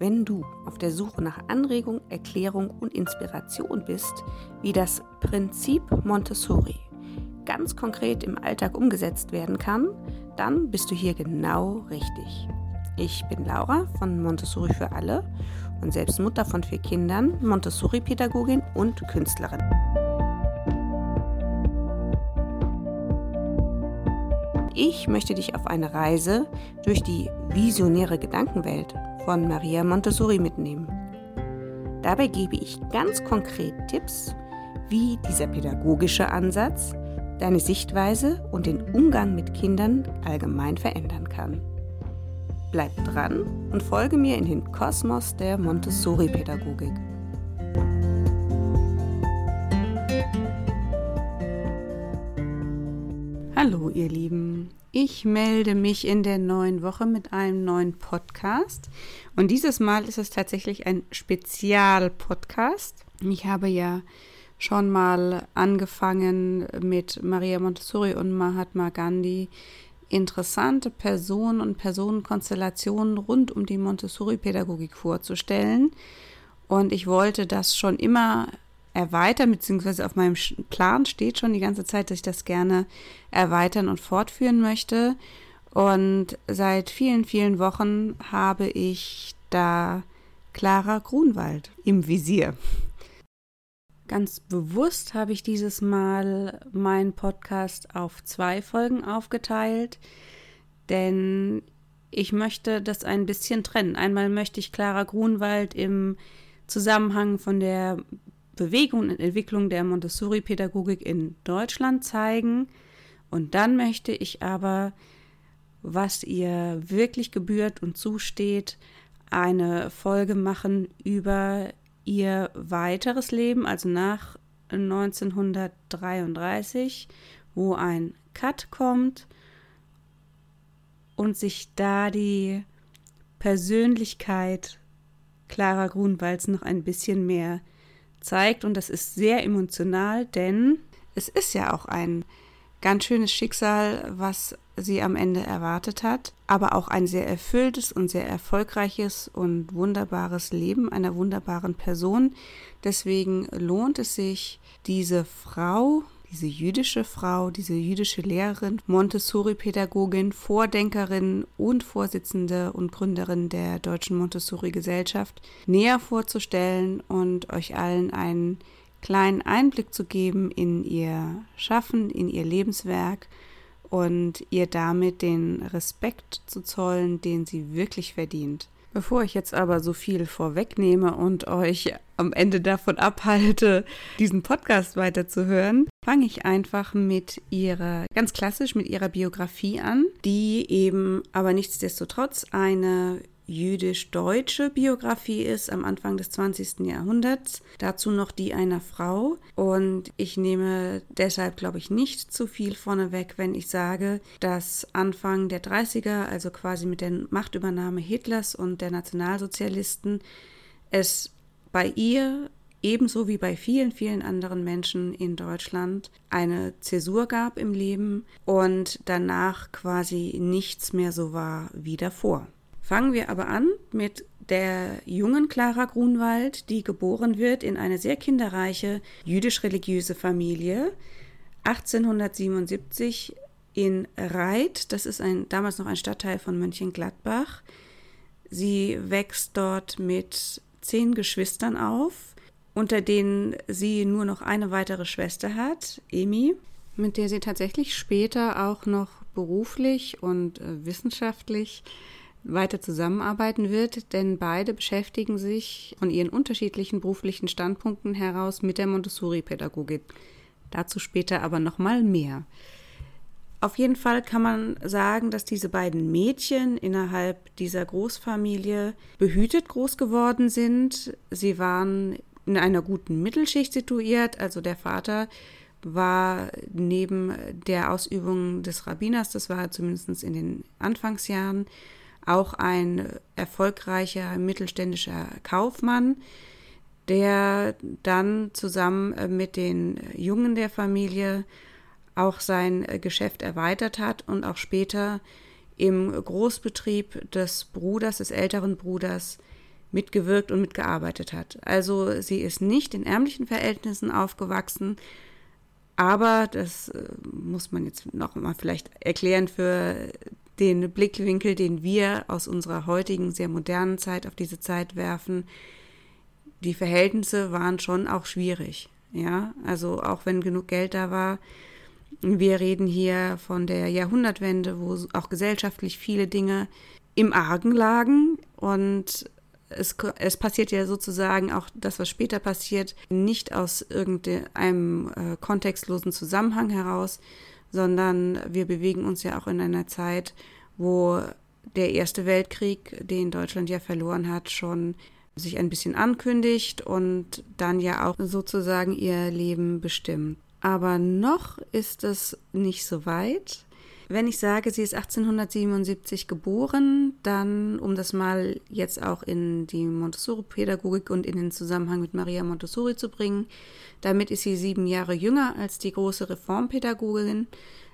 Wenn du auf der Suche nach Anregung, Erklärung und Inspiration bist, wie das Prinzip Montessori ganz konkret im Alltag umgesetzt werden kann, dann bist du hier genau richtig. Ich bin Laura von Montessori für alle und selbst Mutter von vier Kindern, Montessori-Pädagogin und Künstlerin. Ich möchte dich auf eine Reise durch die visionäre Gedankenwelt von Maria Montessori mitnehmen. Dabei gebe ich ganz konkret Tipps, wie dieser pädagogische Ansatz deine Sichtweise und den Umgang mit Kindern allgemein verändern kann. Bleib dran und folge mir in den Kosmos der Montessori-Pädagogik. Hallo ihr Lieben, ich melde mich in der neuen Woche mit einem neuen Podcast und dieses Mal ist es tatsächlich ein Spezialpodcast. Ich habe ja schon mal angefangen mit Maria Montessori und Mahatma Gandhi interessante Personen und Personenkonstellationen rund um die Montessori-Pädagogik vorzustellen. Und ich wollte das schon immer erweitern, beziehungsweise auf meinem Plan steht schon die ganze Zeit, dass ich das gerne erweitern und fortführen möchte. Und seit vielen, vielen Wochen habe ich da Clara Grunwald im Visier. Ganz bewusst habe ich dieses Mal meinen Podcast auf zwei Folgen aufgeteilt, denn ich möchte das ein bisschen trennen. Einmal möchte ich Clara Grunwald im Zusammenhang von der Bewegung und Entwicklung der Montessori-Pädagogik in Deutschland zeigen. Und dann möchte ich aber, was ihr wirklich gebührt und zusteht, eine Folge machen über ihr weiteres Leben, also nach 1933, wo ein Cut kommt und sich da die Persönlichkeit Clara Grunwalds noch ein bisschen mehr zeigt und das ist sehr emotional, denn es ist ja auch ein ganz schönes Schicksal, was sie am Ende erwartet hat, aber auch ein sehr erfülltes und sehr erfolgreiches und wunderbares Leben einer wunderbaren Person. Deswegen lohnt es sich, diese Frau, diese jüdische Frau, diese jüdische Lehrerin, Montessori-Pädagogin, Vordenkerin und Vorsitzende und Gründerin der Deutschen Montessori-Gesellschaft näher vorzustellen und euch allen einen kleinen Einblick zu geben in ihr Schaffen, in ihr Lebenswerk und ihr damit den Respekt zu zollen, den sie wirklich verdient. Bevor ich jetzt aber so viel vorwegnehme und euch am Ende davon abhalte, diesen Podcast weiterzuhören, fange ich einfach mit ihrer, ganz klassisch mit ihrer Biografie an, die eben aber nichtsdestotrotz eine jüdisch-deutsche Biografie ist am Anfang des 20. Jahrhunderts. Dazu noch die einer Frau. Und ich nehme deshalb, glaube ich, nicht zu viel vorneweg, wenn ich sage, dass Anfang der 30er, also quasi mit der Machtübernahme Hitlers und der Nationalsozialisten, es bei ihr ebenso wie bei vielen, vielen anderen Menschen in Deutschland eine Zäsur gab im Leben und danach quasi nichts mehr so war wie davor. Fangen wir aber an mit der jungen Clara Grunwald, die geboren wird in eine sehr kinderreiche jüdisch-religiöse Familie. 1877 in Reit, das ist ein, damals noch ein Stadtteil von Mönchengladbach. Sie wächst dort mit zehn Geschwistern auf, unter denen sie nur noch eine weitere Schwester hat, Emi, mit der sie tatsächlich später auch noch beruflich und äh, wissenschaftlich weiter zusammenarbeiten wird, denn beide beschäftigen sich von ihren unterschiedlichen beruflichen Standpunkten heraus mit der Montessori-Pädagogik. Dazu später aber nochmal mehr. Auf jeden Fall kann man sagen, dass diese beiden Mädchen innerhalb dieser Großfamilie behütet groß geworden sind. Sie waren in einer guten Mittelschicht situiert, also der Vater war neben der Ausübung des Rabbiners, das war zumindest in den Anfangsjahren, auch ein erfolgreicher mittelständischer Kaufmann, der dann zusammen äh, mit den Jungen der Familie auch sein äh, Geschäft erweitert hat und auch später im Großbetrieb des Bruders, des älteren Bruders, mitgewirkt und mitgearbeitet hat. Also sie ist nicht in ärmlichen Verhältnissen aufgewachsen, aber das äh, muss man jetzt noch mal vielleicht erklären für den Blickwinkel, den wir aus unserer heutigen, sehr modernen Zeit auf diese Zeit werfen. Die Verhältnisse waren schon auch schwierig. Ja, also auch wenn genug Geld da war. Wir reden hier von der Jahrhundertwende, wo auch gesellschaftlich viele Dinge im Argen lagen und es, es, passiert ja sozusagen auch das, was später passiert, nicht aus irgendeinem äh, kontextlosen Zusammenhang heraus, sondern wir bewegen uns ja auch in einer Zeit, wo der Erste Weltkrieg, den Deutschland ja verloren hat, schon sich ein bisschen ankündigt und dann ja auch sozusagen ihr Leben bestimmt. Aber noch ist es nicht so weit. Wenn ich sage, sie ist 1877 geboren, dann, um das mal jetzt auch in die Montessori-Pädagogik und in den Zusammenhang mit Maria Montessori zu bringen, damit ist sie sieben Jahre jünger als die große Reformpädagogin.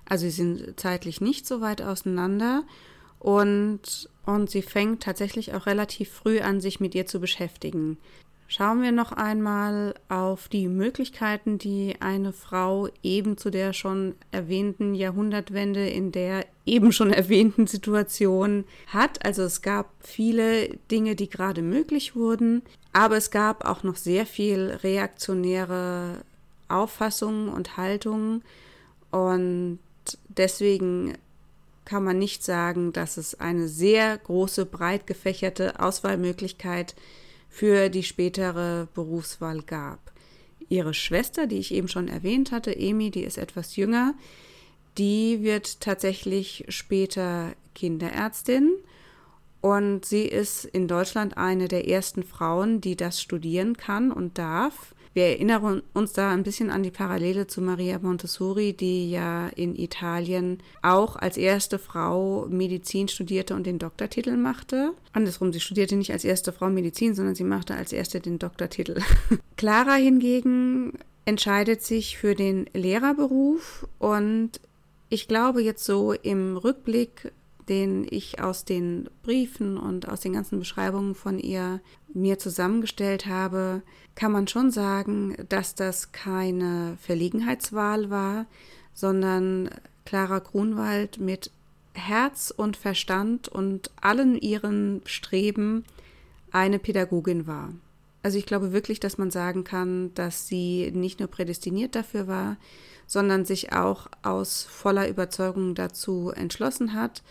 Also sie sind zeitlich nicht so weit auseinander. Und, und sie fängt tatsächlich auch relativ früh an, sich mit ihr zu beschäftigen. Schauen wir noch einmal auf die Möglichkeiten, die eine Frau eben zu der schon erwähnten Jahrhundertwende in der eben schon erwähnten Situation hat. Also es gab viele Dinge, die gerade möglich wurden, aber es gab auch noch sehr viel reaktionäre Auffassungen und Haltungen und deswegen kann man nicht sagen, dass es eine sehr große, breit gefächerte Auswahlmöglichkeit gibt für die spätere Berufswahl gab. Ihre Schwester, die ich eben schon erwähnt hatte, Emi, die ist etwas jünger, die wird tatsächlich später Kinderärztin und sie ist in Deutschland eine der ersten Frauen, die das studieren kann und darf. Wir erinnern uns da ein bisschen an die Parallele zu Maria Montessori, die ja in Italien auch als erste Frau Medizin studierte und den Doktortitel machte. Andersrum, sie studierte nicht als erste Frau Medizin, sondern sie machte als erste den Doktortitel. Clara hingegen entscheidet sich für den Lehrerberuf und ich glaube jetzt so im Rückblick den ich aus den Briefen und aus den ganzen Beschreibungen von ihr mir zusammengestellt habe, kann man schon sagen, dass das keine Verlegenheitswahl war, sondern Clara Grunwald mit Herz und Verstand und allen ihren Streben eine Pädagogin war. Also ich glaube wirklich, dass man sagen kann, dass sie nicht nur prädestiniert dafür war, sondern sich auch aus voller Überzeugung dazu entschlossen hat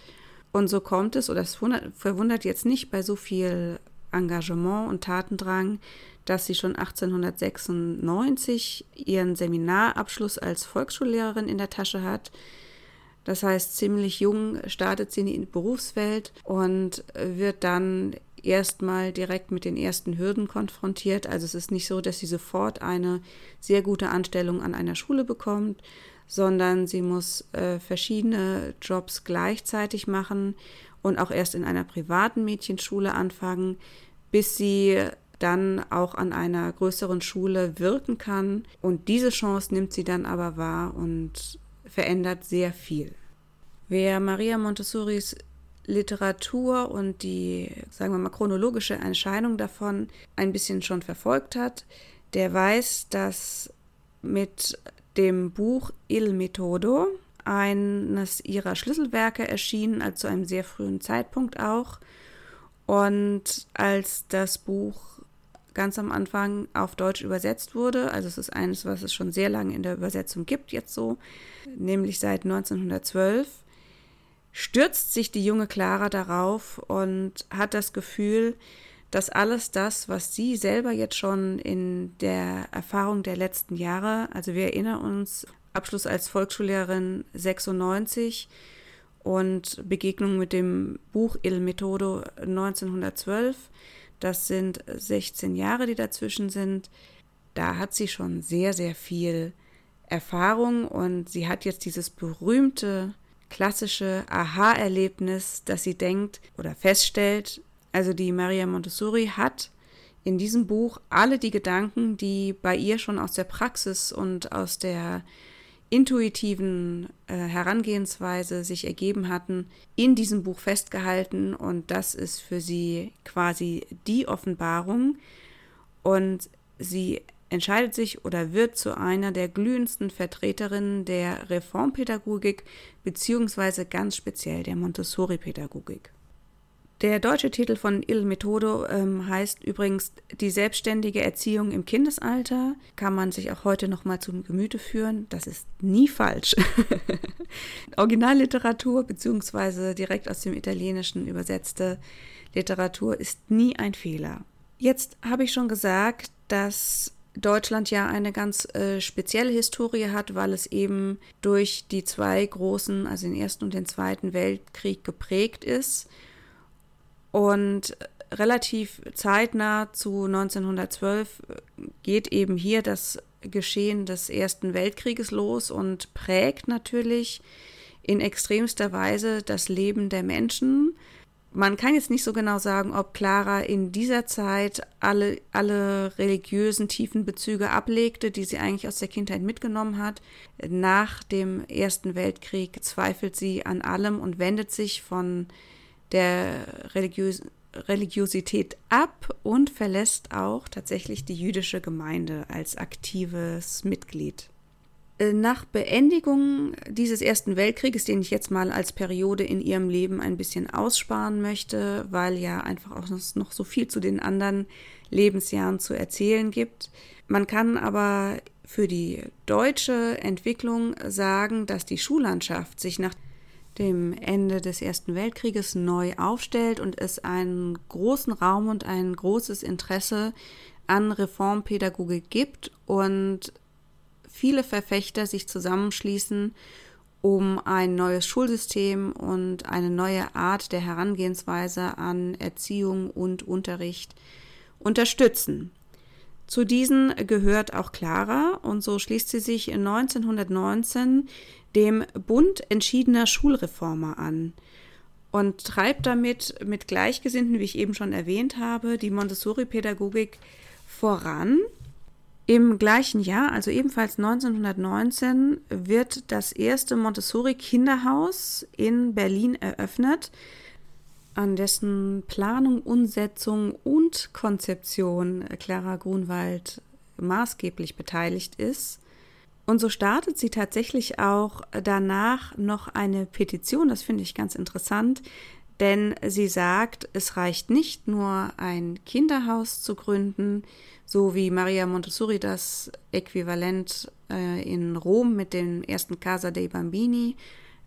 und so kommt es, oder es verwundert jetzt nicht bei so viel Engagement und Tatendrang, dass sie schon 1896 ihren Seminarabschluss als Volksschullehrerin in der Tasche hat. Das heißt, ziemlich jung startet sie in die Berufswelt und wird dann erstmal direkt mit den ersten Hürden konfrontiert. Also es ist nicht so, dass sie sofort eine sehr gute Anstellung an einer Schule bekommt, sondern sie muss äh, verschiedene Jobs gleichzeitig machen und auch erst in einer privaten Mädchenschule anfangen, bis sie dann auch an einer größeren Schule wirken kann. Und diese Chance nimmt sie dann aber wahr und verändert sehr viel. Wer Maria Montessoris Literatur und die, sagen wir mal, chronologische Erscheinung davon ein bisschen schon verfolgt hat, der weiß, dass mit dem Buch Il Metodo, eines ihrer Schlüsselwerke erschienen, also zu einem sehr frühen Zeitpunkt auch. Und als das Buch ganz am Anfang auf Deutsch übersetzt wurde, also es ist eines, was es schon sehr lange in der Übersetzung gibt, jetzt so, nämlich seit 1912, stürzt sich die junge Clara darauf und hat das Gefühl, dass alles das, was sie selber jetzt schon in der Erfahrung der letzten Jahre, also wir erinnern uns, Abschluss als Volksschullehrerin 96 und Begegnung mit dem Buch Il Metodo 1912, das sind 16 Jahre, die dazwischen sind, da hat sie schon sehr, sehr viel Erfahrung und sie hat jetzt dieses berühmte klassische Aha-Erlebnis, dass sie denkt oder feststellt, also die Maria Montessori hat in diesem Buch alle die Gedanken, die bei ihr schon aus der Praxis und aus der intuitiven äh, Herangehensweise sich ergeben hatten, in diesem Buch festgehalten und das ist für sie quasi die Offenbarung und sie entscheidet sich oder wird zu einer der glühendsten Vertreterinnen der Reformpädagogik beziehungsweise ganz speziell der Montessori-Pädagogik. Der deutsche Titel von Il Metodo ähm, heißt übrigens Die selbstständige Erziehung im Kindesalter. Kann man sich auch heute noch mal zum Gemüte führen. Das ist nie falsch. Originalliteratur beziehungsweise direkt aus dem Italienischen übersetzte Literatur ist nie ein Fehler. Jetzt habe ich schon gesagt, dass Deutschland ja eine ganz äh, spezielle Historie hat, weil es eben durch die zwei großen, also den Ersten und den Zweiten Weltkrieg geprägt ist und relativ zeitnah zu 1912 geht eben hier das Geschehen des Ersten Weltkrieges los und prägt natürlich in extremster Weise das Leben der Menschen. Man kann jetzt nicht so genau sagen, ob Clara in dieser Zeit alle, alle religiösen tiefen Bezüge ablegte, die sie eigentlich aus der Kindheit mitgenommen hat. Nach dem Ersten Weltkrieg zweifelt sie an allem und wendet sich von der Religiös Religiosität ab und verlässt auch tatsächlich die jüdische Gemeinde als aktives Mitglied. Äh, nach Beendigung dieses Ersten Weltkrieges, den ich jetzt mal als Periode in ihrem Leben ein bisschen aussparen möchte, weil ja einfach auch noch so viel zu den anderen Lebensjahren zu erzählen gibt. Man kann aber für die deutsche Entwicklung sagen, dass die Schullandschaft sich nach dem Ende des Ersten Weltkrieges neu aufstellt und es einen großen Raum und ein großes Interesse an Reformpädagogik gibt und viele Verfechter sich zusammenschließen, um ein neues Schulsystem und eine neue Art der Herangehensweise an Erziehung und Unterricht unterstützen. Zu diesen gehört auch Clara und so schließt sie sich 1919 dem Bund entschiedener Schulreformer an und treibt damit mit Gleichgesinnten, wie ich eben schon erwähnt habe, die Montessori-Pädagogik voran. Im gleichen Jahr, also ebenfalls 1919, wird das erste Montessori-Kinderhaus in Berlin eröffnet, an dessen Planung, Umsetzung und Konzeption Clara Grunwald maßgeblich beteiligt ist. Und so startet sie tatsächlich auch danach noch eine Petition, das finde ich ganz interessant, denn sie sagt, es reicht nicht nur ein Kinderhaus zu gründen, so wie Maria Montessori das Äquivalent äh, in Rom mit dem ersten Casa dei Bambini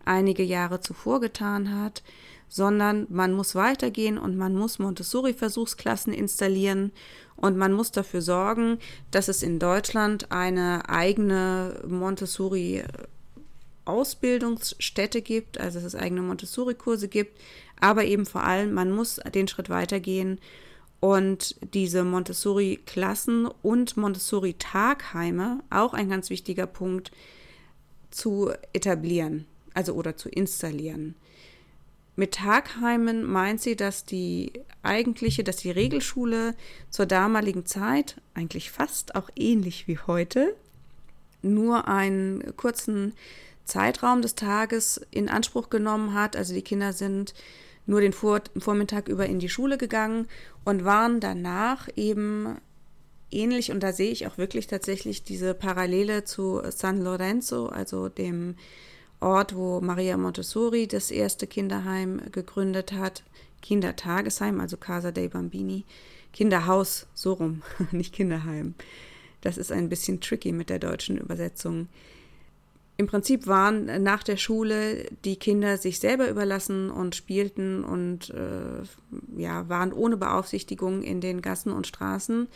einige Jahre zuvor getan hat, sondern man muss weitergehen und man muss Montessori-Versuchsklassen installieren und man muss dafür sorgen, dass es in Deutschland eine eigene Montessori-Ausbildungsstätte gibt, also dass es eigene Montessori-Kurse gibt, aber eben vor allem, man muss den Schritt weitergehen und diese Montessori-Klassen und Montessori-Tagheime, auch ein ganz wichtiger Punkt, zu etablieren, also oder zu installieren. Mit Tagheimen meint sie, dass die eigentliche, dass die Regelschule zur damaligen Zeit, eigentlich fast auch ähnlich wie heute, nur einen kurzen Zeitraum des Tages in Anspruch genommen hat. Also die Kinder sind nur den Vor Vormittag über in die Schule gegangen und waren danach eben ähnlich, und da sehe ich auch wirklich tatsächlich diese Parallele zu San Lorenzo, also dem Ort, wo Maria Montessori das erste Kinderheim gegründet hat. Kindertagesheim, also Casa dei Bambini. Kinderhaus, so rum, nicht Kinderheim. Das ist ein bisschen tricky mit der deutschen Übersetzung. Im Prinzip waren nach der Schule die Kinder sich selber überlassen und spielten und äh, ja, waren ohne Beaufsichtigung in den Gassen und Straßen.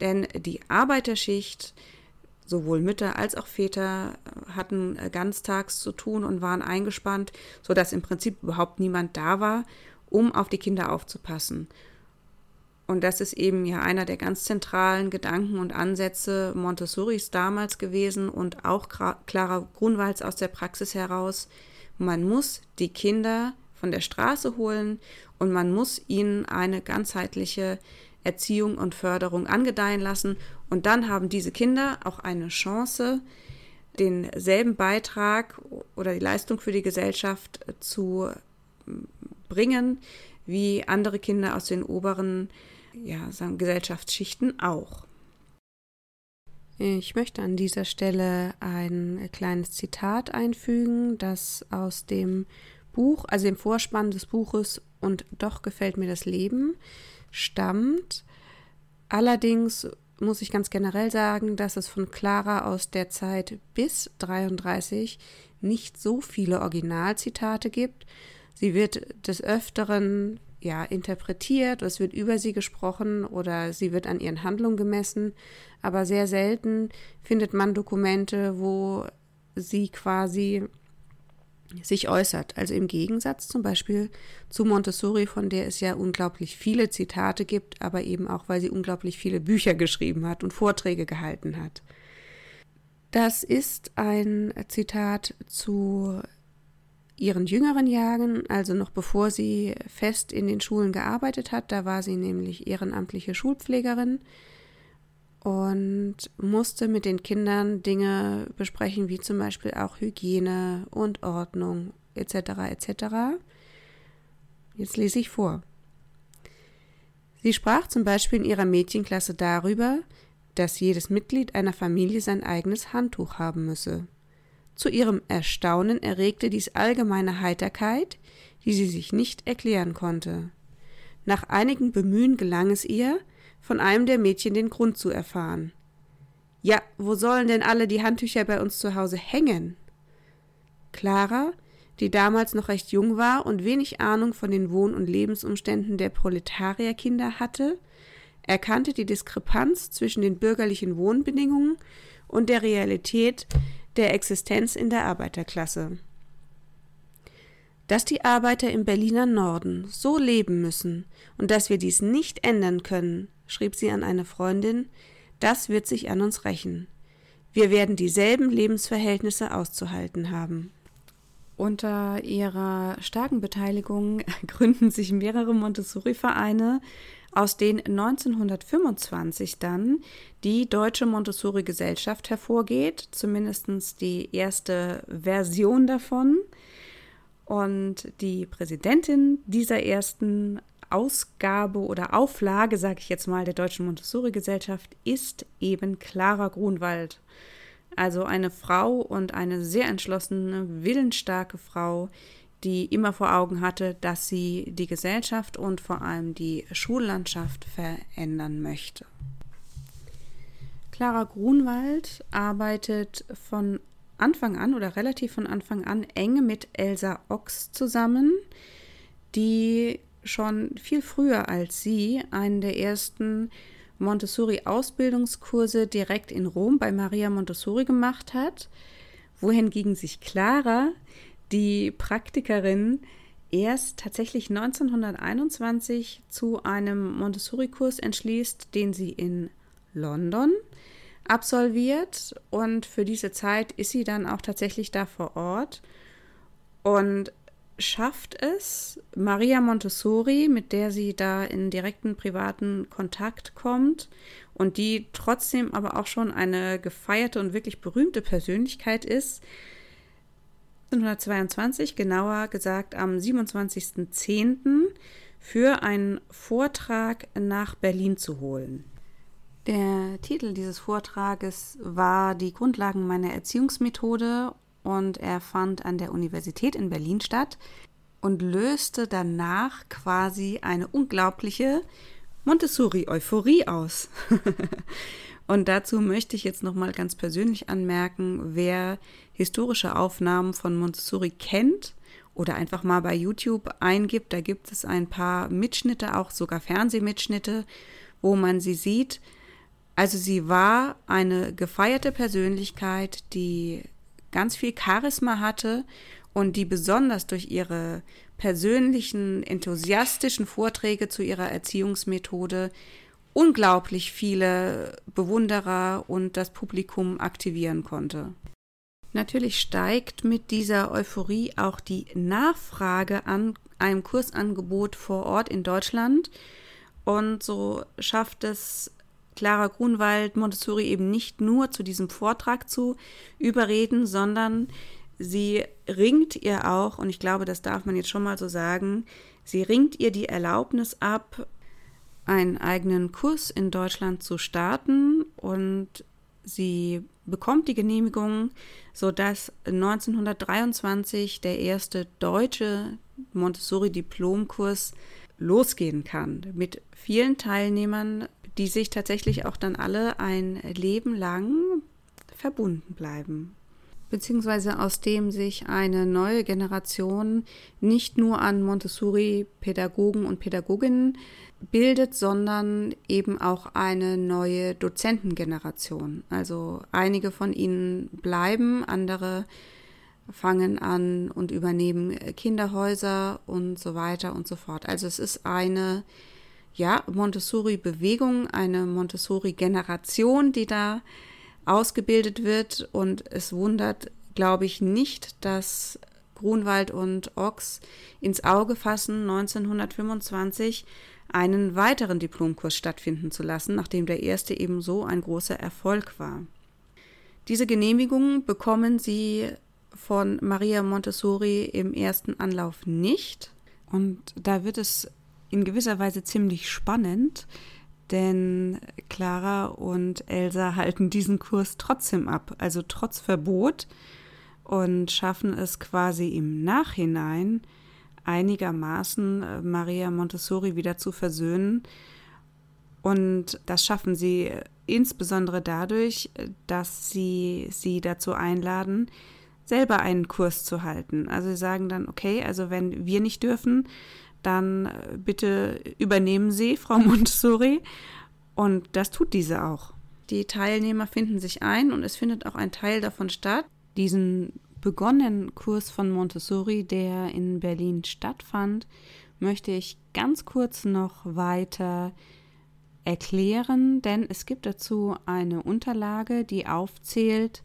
Denn die Arbeiterschicht sowohl Mütter als auch Väter äh, hatten äh, ganztags zu tun und waren eingespannt, sodass im Prinzip überhaupt niemand da war, um auf die Kinder aufzupassen. Und das ist eben ja einer der ganz zentralen Gedanken und Ansätze Montessoris damals gewesen und auch Clara Grunwalds aus der Praxis heraus. Man muss die Kinder von der Straße holen und man muss ihnen eine ganzheitliche Erziehung und Förderung angedeihen lassen. Und dann haben diese Kinder auch eine Chance, denselben Beitrag oder die Leistung für die Gesellschaft zu bringen wie andere Kinder aus den oberen ja, sagen, Gesellschaftsschichten auch. Ich möchte an dieser Stelle ein kleines Zitat einfügen, das aus dem Buch, also dem Vorspann des Buches Und doch gefällt mir das Leben stammt. Allerdings muss ich ganz generell sagen, dass es von Clara aus der Zeit bis 33 nicht so viele Originalzitate gibt. Sie wird des Öfteren ja interpretiert, es wird über sie gesprochen oder sie wird an ihren Handlungen gemessen, aber sehr selten findet man Dokumente, wo sie quasi sich äußert. Also im Gegensatz zum Beispiel zu Montessori, von der es ja unglaublich viele Zitate gibt, aber eben auch, weil sie unglaublich viele Bücher geschrieben hat und Vorträge gehalten hat. Das ist ein Zitat zu ihren jüngeren Jahren, also noch bevor sie fest in den Schulen gearbeitet hat. Da war sie nämlich ehrenamtliche Schulpflegerin und musste mit den Kindern Dinge besprechen, wie zum Beispiel auch Hygiene und Ordnung etc. etc. Jetzt lese ich vor. Sie sprach zum Beispiel in ihrer Mädchenklasse darüber, dass jedes Mitglied einer Familie sein eigenes Handtuch haben müsse. Zu ihrem Erstaunen erregte dies allgemeine Heiterkeit, die sie sich nicht erklären konnte. Nach einigem Bemühen gelang es ihr, von einem der Mädchen den Grund zu erfahren. Ja, wo sollen denn alle die Handtücher bei uns zu Hause hängen? Clara, die damals noch recht jung war und wenig Ahnung von den Wohn- und Lebensumständen der Proletarierkinder hatte, erkannte die Diskrepanz zwischen den bürgerlichen Wohnbedingungen und der Realität der Existenz in der Arbeiterklasse. Dass die Arbeiter im Berliner Norden so leben müssen und dass wir dies nicht ändern können, schrieb sie an eine Freundin, das wird sich an uns rächen. Wir werden dieselben Lebensverhältnisse auszuhalten haben. Unter ihrer starken Beteiligung gründen sich mehrere Montessori-Vereine, aus denen 1925 dann die Deutsche Montessori-Gesellschaft hervorgeht, zumindest die erste Version davon. Und die Präsidentin dieser ersten Ausgabe oder Auflage, sage ich jetzt mal, der Deutschen Montessori-Gesellschaft ist eben Clara Grunwald. Also eine Frau und eine sehr entschlossene, willensstarke Frau, die immer vor Augen hatte, dass sie die Gesellschaft und vor allem die Schullandschaft verändern möchte. Clara Grunwald arbeitet von Anfang an oder relativ von Anfang an eng mit Elsa Ochs zusammen, die schon viel früher als sie einen der ersten Montessori-Ausbildungskurse direkt in Rom bei Maria Montessori gemacht hat, wohingegen sich Clara, die Praktikerin, erst tatsächlich 1921 zu einem Montessori-Kurs entschließt, den sie in London absolviert. Und für diese Zeit ist sie dann auch tatsächlich da vor Ort. Und schafft es Maria Montessori, mit der sie da in direkten privaten Kontakt kommt und die trotzdem aber auch schon eine gefeierte und wirklich berühmte Persönlichkeit ist, 1922, genauer gesagt am 27.10., für einen Vortrag nach Berlin zu holen. Der Titel dieses Vortrages war Die Grundlagen meiner Erziehungsmethode und er fand an der Universität in Berlin statt und löste danach quasi eine unglaubliche Montessori-Euphorie aus. und dazu möchte ich jetzt nochmal ganz persönlich anmerken, wer historische Aufnahmen von Montessori kennt oder einfach mal bei YouTube eingibt, da gibt es ein paar Mitschnitte, auch sogar Fernsehmitschnitte, wo man sie sieht. Also sie war eine gefeierte Persönlichkeit, die ganz viel Charisma hatte und die besonders durch ihre persönlichen, enthusiastischen Vorträge zu ihrer Erziehungsmethode unglaublich viele Bewunderer und das Publikum aktivieren konnte. Natürlich steigt mit dieser Euphorie auch die Nachfrage an einem Kursangebot vor Ort in Deutschland und so schafft es Clara Grunwald Montessori eben nicht nur zu diesem Vortrag zu überreden, sondern sie ringt ihr auch, und ich glaube, das darf man jetzt schon mal so sagen, sie ringt ihr die Erlaubnis ab, einen eigenen Kurs in Deutschland zu starten. Und sie bekommt die Genehmigung, sodass 1923 der erste deutsche Montessori-Diplomkurs losgehen kann. Mit vielen Teilnehmern, die sich tatsächlich auch dann alle ein Leben lang verbunden bleiben beziehungsweise aus dem sich eine neue Generation nicht nur an Montessori-Pädagogen und Pädagoginnen bildet, sondern eben auch eine neue Dozentengeneration. Also einige von ihnen bleiben, andere fangen an und übernehmen Kinderhäuser und so weiter und so fort. Also es ist eine ja, Montessori-Bewegung, eine Montessori-Generation, die da ausgebildet wird. Und es wundert, glaube ich, nicht, dass Grunwald und Ochs ins Auge fassen, 1925 einen weiteren Diplomkurs stattfinden zu lassen, nachdem der erste ebenso ein großer Erfolg war. Diese Genehmigung bekommen sie von Maria Montessori im ersten Anlauf nicht. Und da wird es in gewisser Weise ziemlich spannend, denn Clara und Elsa halten diesen Kurs trotzdem ab, also trotz Verbot und schaffen es quasi im Nachhinein einigermaßen äh, Maria Montessori wieder zu versöhnen. Und das schaffen sie insbesondere dadurch, dass sie sie dazu einladen, selber einen Kurs zu halten. Also sie sagen dann, okay, also wenn wir nicht dürfen, dann äh, bitte übernehmen Sie, Frau Montessori. Und das tut diese auch. Die Teilnehmer finden sich ein und es findet auch ein Teil davon statt. Diesen begonnenen Kurs von Montessori, der in Berlin stattfand, möchte ich ganz kurz noch weiter erklären, denn es gibt dazu eine Unterlage, die aufzählt,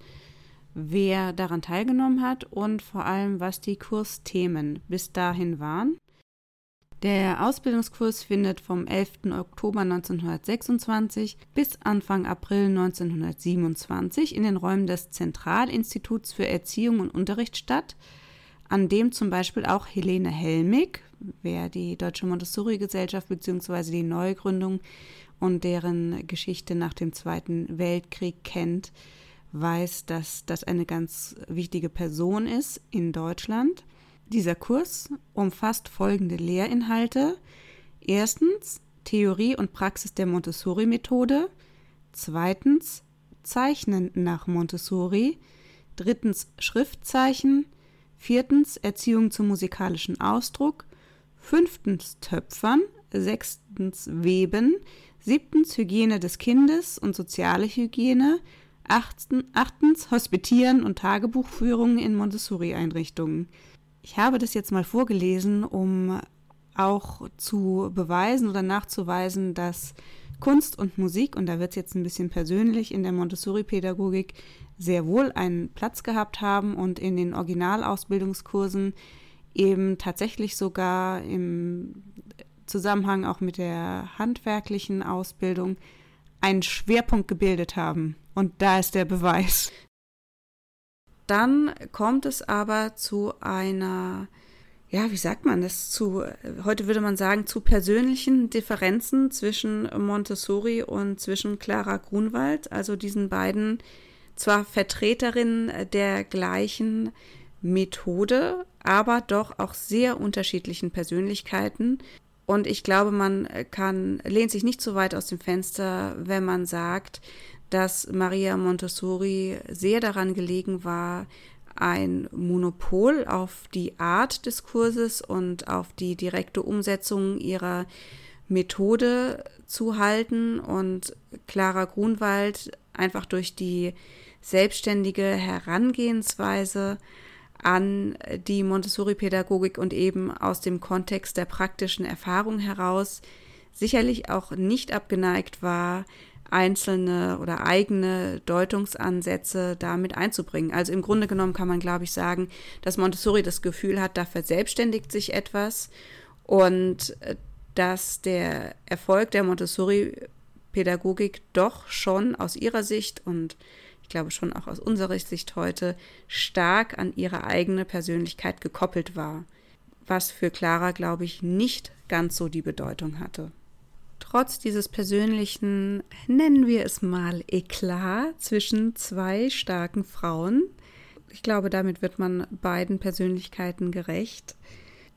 wer daran teilgenommen hat und vor allem, was die Kursthemen bis dahin waren. Der Ausbildungskurs findet vom 11. Oktober 1926 bis Anfang April 1927 in den Räumen des Zentralinstituts für Erziehung und Unterricht statt, an dem zum Beispiel auch Helene Helmig, wer die Deutsche Montessori-Gesellschaft bzw. die Neugründung und deren Geschichte nach dem Zweiten Weltkrieg kennt, weiß, dass das eine ganz wichtige Person ist in Deutschland. Dieser Kurs umfasst folgende Lehrinhalte. Erstens Theorie und Praxis der Montessori-Methode. Zweitens Zeichnen nach Montessori. Drittens Schriftzeichen. Viertens Erziehung zum musikalischen Ausdruck. Fünftens Töpfern. Sechstens Weben. Siebtens Hygiene des Kindes und soziale Hygiene. Achtens Hospitieren und Tagebuchführung in Montessori-Einrichtungen. Ich habe das jetzt mal vorgelesen, um auch zu beweisen oder nachzuweisen, dass Kunst und Musik, und da wird es jetzt ein bisschen persönlich, in der Montessori-Pädagogik sehr wohl einen Platz gehabt haben und in den Originalausbildungskursen eben tatsächlich sogar im Zusammenhang auch mit der handwerklichen Ausbildung einen Schwerpunkt gebildet haben. Und da ist der Beweis. Dann kommt es aber zu einer, ja, wie sagt man das, zu, heute würde man sagen, zu persönlichen Differenzen zwischen Montessori und zwischen Clara Grunwald, also diesen beiden zwar Vertreterinnen der gleichen Methode, aber doch auch sehr unterschiedlichen Persönlichkeiten. Und ich glaube, man kann, lehnt sich nicht so weit aus dem Fenster, wenn man sagt, dass Maria Montessori sehr daran gelegen war, ein Monopol auf die Art des Kurses und auf die direkte Umsetzung ihrer Methode zu halten und Clara Grunwald einfach durch die selbstständige Herangehensweise an die Montessori-Pädagogik und eben aus dem Kontext der praktischen Erfahrung heraus sicherlich auch nicht abgeneigt war, einzelne oder eigene Deutungsansätze damit einzubringen. Also im Grunde genommen kann man, glaube ich, sagen, dass Montessori das Gefühl hat, da verselbstständigt sich etwas und äh, dass der Erfolg der Montessori Pädagogik doch schon aus ihrer Sicht und ich glaube schon auch aus unserer Sicht heute stark an ihre eigene Persönlichkeit gekoppelt war, was für Clara, glaube ich, nicht ganz so die Bedeutung hatte. Trotz dieses persönlichen, nennen wir es mal, Eklat zwischen zwei starken Frauen, ich glaube, damit wird man beiden Persönlichkeiten gerecht,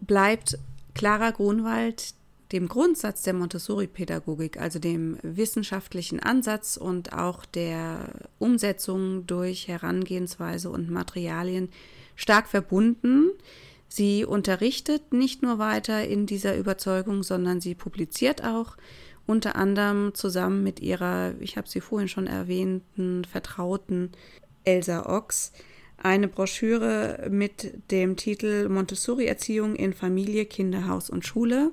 bleibt Clara Grunwald dem Grundsatz der Montessori-Pädagogik, also dem wissenschaftlichen Ansatz und auch der Umsetzung durch Herangehensweise und Materialien stark verbunden. Sie unterrichtet nicht nur weiter in dieser Überzeugung, sondern sie publiziert auch unter anderem zusammen mit ihrer, ich habe sie vorhin schon erwähnten, Vertrauten Elsa Ochs, eine Broschüre mit dem Titel Montessori-Erziehung in Familie, Kinderhaus und Schule.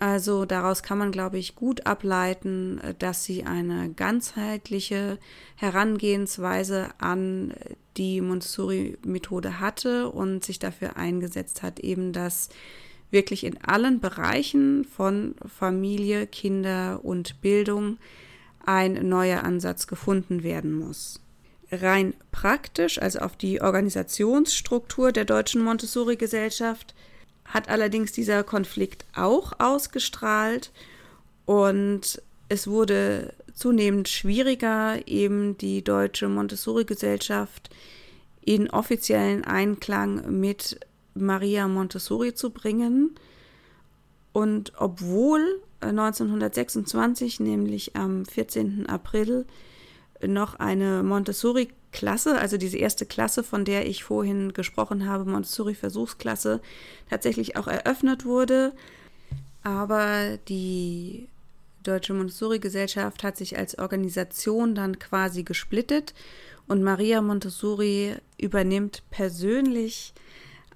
Also daraus kann man, glaube ich, gut ableiten, dass sie eine ganzheitliche Herangehensweise an die Montessori-Methode hatte und sich dafür eingesetzt hat, eben dass wirklich in allen Bereichen von Familie, Kinder und Bildung ein neuer Ansatz gefunden werden muss. Rein praktisch, also auf die Organisationsstruktur der deutschen Montessori-Gesellschaft, hat allerdings dieser Konflikt auch ausgestrahlt und es wurde zunehmend schwieriger, eben die deutsche Montessori-Gesellschaft in offiziellen Einklang mit Maria Montessori zu bringen. Und obwohl 1926, nämlich am 14. April, noch eine Montessori-Klasse, also diese erste Klasse, von der ich vorhin gesprochen habe, Montessori-Versuchsklasse, tatsächlich auch eröffnet wurde. Aber die Deutsche Montessori-Gesellschaft hat sich als Organisation dann quasi gesplittet und Maria Montessori übernimmt persönlich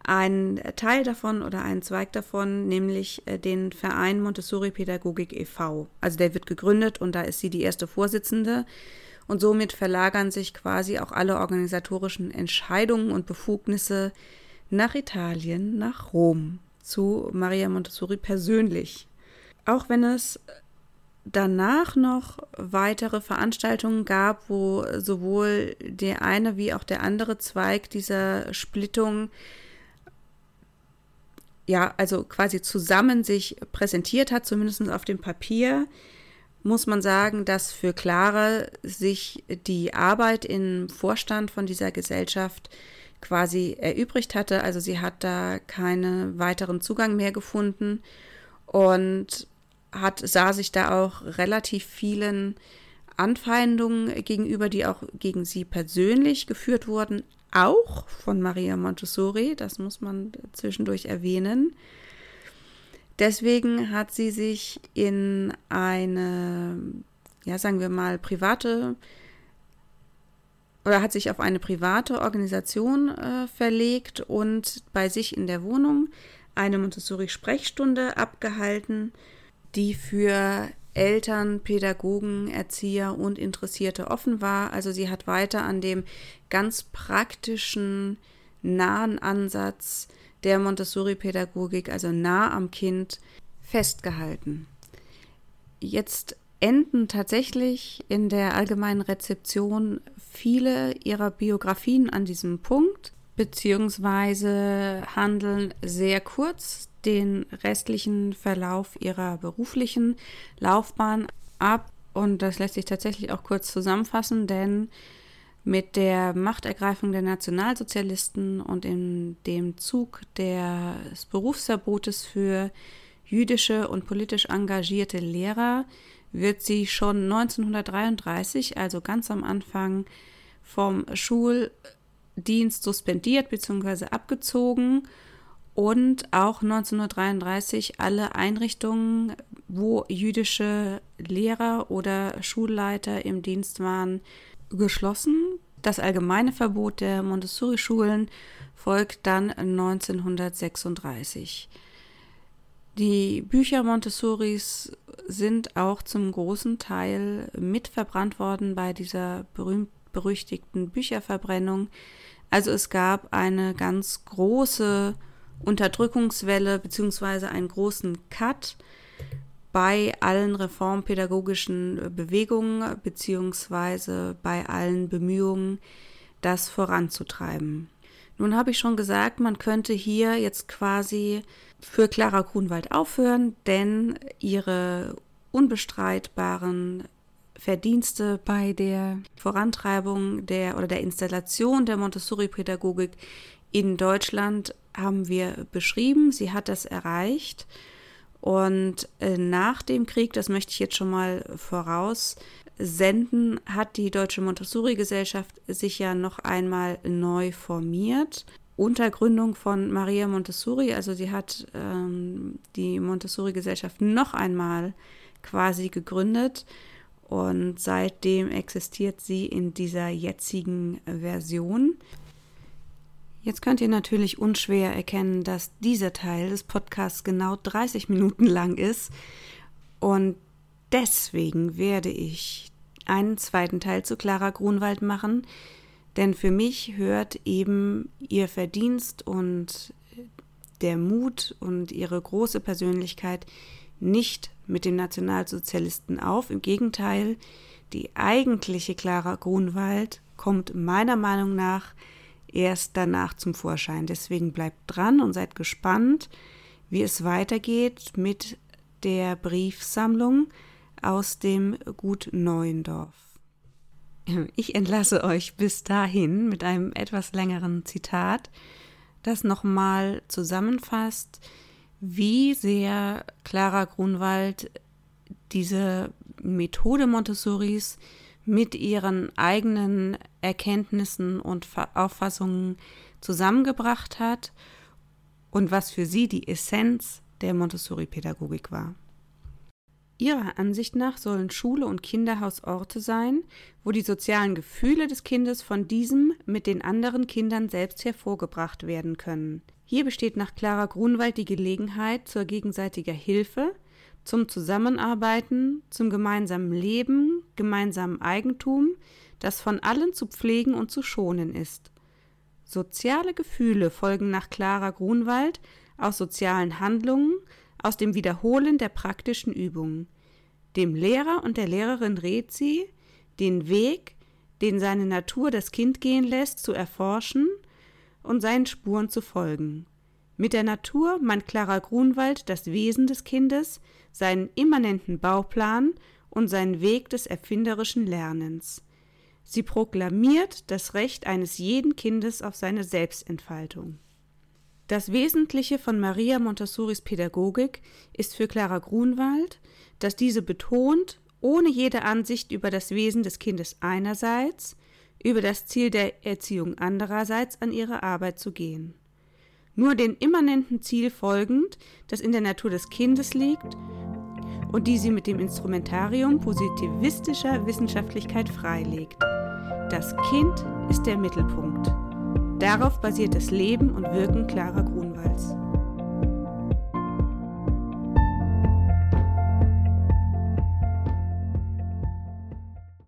einen Teil davon oder einen Zweig davon, nämlich äh, den Verein Montessori Pädagogik e.V. Also der wird gegründet und da ist sie die erste Vorsitzende. Und somit verlagern sich quasi auch alle organisatorischen Entscheidungen und Befugnisse nach Italien, nach Rom, zu Maria Montessori persönlich. Auch wenn es danach noch weitere Veranstaltungen gab, wo sowohl der eine wie auch der andere Zweig dieser Splittung ja, also quasi zusammen sich präsentiert hat, zumindest auf dem Papier, muss man sagen, dass für Clara sich die Arbeit im Vorstand von dieser Gesellschaft quasi erübrigt hatte. Also sie hat da keinen weiteren Zugang mehr gefunden und hat, sah sich da auch relativ vielen Anfeindungen gegenüber, die auch gegen sie persönlich geführt wurden, auch von Maria Montessori, das muss man zwischendurch erwähnen. Deswegen hat sie sich in eine, ja, sagen wir mal, private oder hat sich auf eine private Organisation äh, verlegt und bei sich in der Wohnung eine Montessori-Sprechstunde abgehalten, die für Eltern, Pädagogen, Erzieher und Interessierte offen war. Also sie hat weiter an dem ganz praktischen, nahen Ansatz der Montessori-Pädagogik, also nah am Kind, festgehalten. Jetzt enden tatsächlich in der allgemeinen Rezeption viele ihrer Biografien an diesem Punkt, beziehungsweise handeln sehr kurz den restlichen Verlauf ihrer beruflichen Laufbahn ab. Und das lässt sich tatsächlich auch kurz zusammenfassen, denn mit der Machtergreifung der Nationalsozialisten und in dem Zug des Berufsverbotes für jüdische und politisch engagierte Lehrer wird sie schon 1933, also ganz am Anfang, vom Schuldienst suspendiert bzw. abgezogen und auch 1933 alle Einrichtungen, wo jüdische Lehrer oder Schulleiter im Dienst waren, geschlossen. Das allgemeine Verbot der Montessori-Schulen folgt dann 1936. Die Bücher Montessoris sind auch zum großen Teil mit verbrannt worden bei dieser berühmt-berüchtigten Bücherverbrennung. Also es gab eine ganz große Unterdrückungswelle beziehungsweise einen großen Cut bei allen reformpädagogischen Bewegungen beziehungsweise bei allen Bemühungen, das voranzutreiben. Nun habe ich schon gesagt, man könnte hier jetzt quasi für Clara Grunwald aufhören, denn ihre unbestreitbaren Verdienste bei der Vorantreibung der oder der Installation der Montessori-Pädagogik in Deutschland haben wir beschrieben. Sie hat das erreicht. Und äh, nach dem Krieg, das möchte ich jetzt schon mal voraussenden, hat die Deutsche Montessori-Gesellschaft sich ja noch einmal neu formiert. Unter Gründung von Maria Montessori, also sie hat ähm, die Montessori-Gesellschaft noch einmal quasi gegründet und seitdem existiert sie in dieser jetzigen Version. Jetzt könnt ihr natürlich unschwer erkennen, dass dieser Teil des Podcasts genau 30 Minuten lang ist. Und deswegen werde ich einen zweiten Teil zu Clara Grunwald machen. Denn für mich hört eben ihr Verdienst und der Mut und ihre große Persönlichkeit nicht mit den Nationalsozialisten auf. Im Gegenteil, die eigentliche Clara Grunwald kommt meiner Meinung nach erst danach zum Vorschein. Deswegen bleibt dran und seid gespannt, wie es weitergeht mit der Briefsammlung aus dem Gut Neuendorf. Ich entlasse euch bis dahin mit einem etwas längeren Zitat, das nochmal zusammenfasst, wie sehr Clara Grunwald diese Methode Montessoris mit ihren eigenen Erkenntnissen und Auffassungen zusammengebracht hat und was für sie die Essenz der Montessori-Pädagogik war. Ihrer Ansicht nach sollen Schule und Kinderhaus Orte sein, wo die sozialen Gefühle des Kindes von diesem mit den anderen Kindern selbst hervorgebracht werden können. Hier besteht nach Clara Grunwald die Gelegenheit zur gegenseitiger Hilfe, zum Zusammenarbeiten, zum gemeinsamen Leben, gemeinsamen Eigentum, das von allen zu pflegen und zu schonen ist. Soziale Gefühle folgen nach Clara Grunwald aus sozialen Handlungen, aus dem Wiederholen der praktischen Übungen. Dem Lehrer und der Lehrerin rät sie, den Weg, den seine Natur das Kind gehen lässt, zu erforschen und seinen Spuren zu folgen. Mit der Natur meint Clara Grunwald das Wesen des Kindes, seinen immanenten Bauplan und seinen Weg des erfinderischen Lernens. Sie proklamiert das Recht eines jeden Kindes auf seine Selbstentfaltung. Das Wesentliche von Maria Montessoris Pädagogik ist für Clara Grunwald, dass diese betont, ohne jede Ansicht über das Wesen des Kindes einerseits, über das Ziel der Erziehung andererseits an ihre Arbeit zu gehen. Nur dem immanenten Ziel folgend, das in der Natur des Kindes liegt und die sie mit dem Instrumentarium positivistischer Wissenschaftlichkeit freilegt. Das Kind ist der Mittelpunkt. Darauf basiert das Leben und Wirken Clara Grunwalds.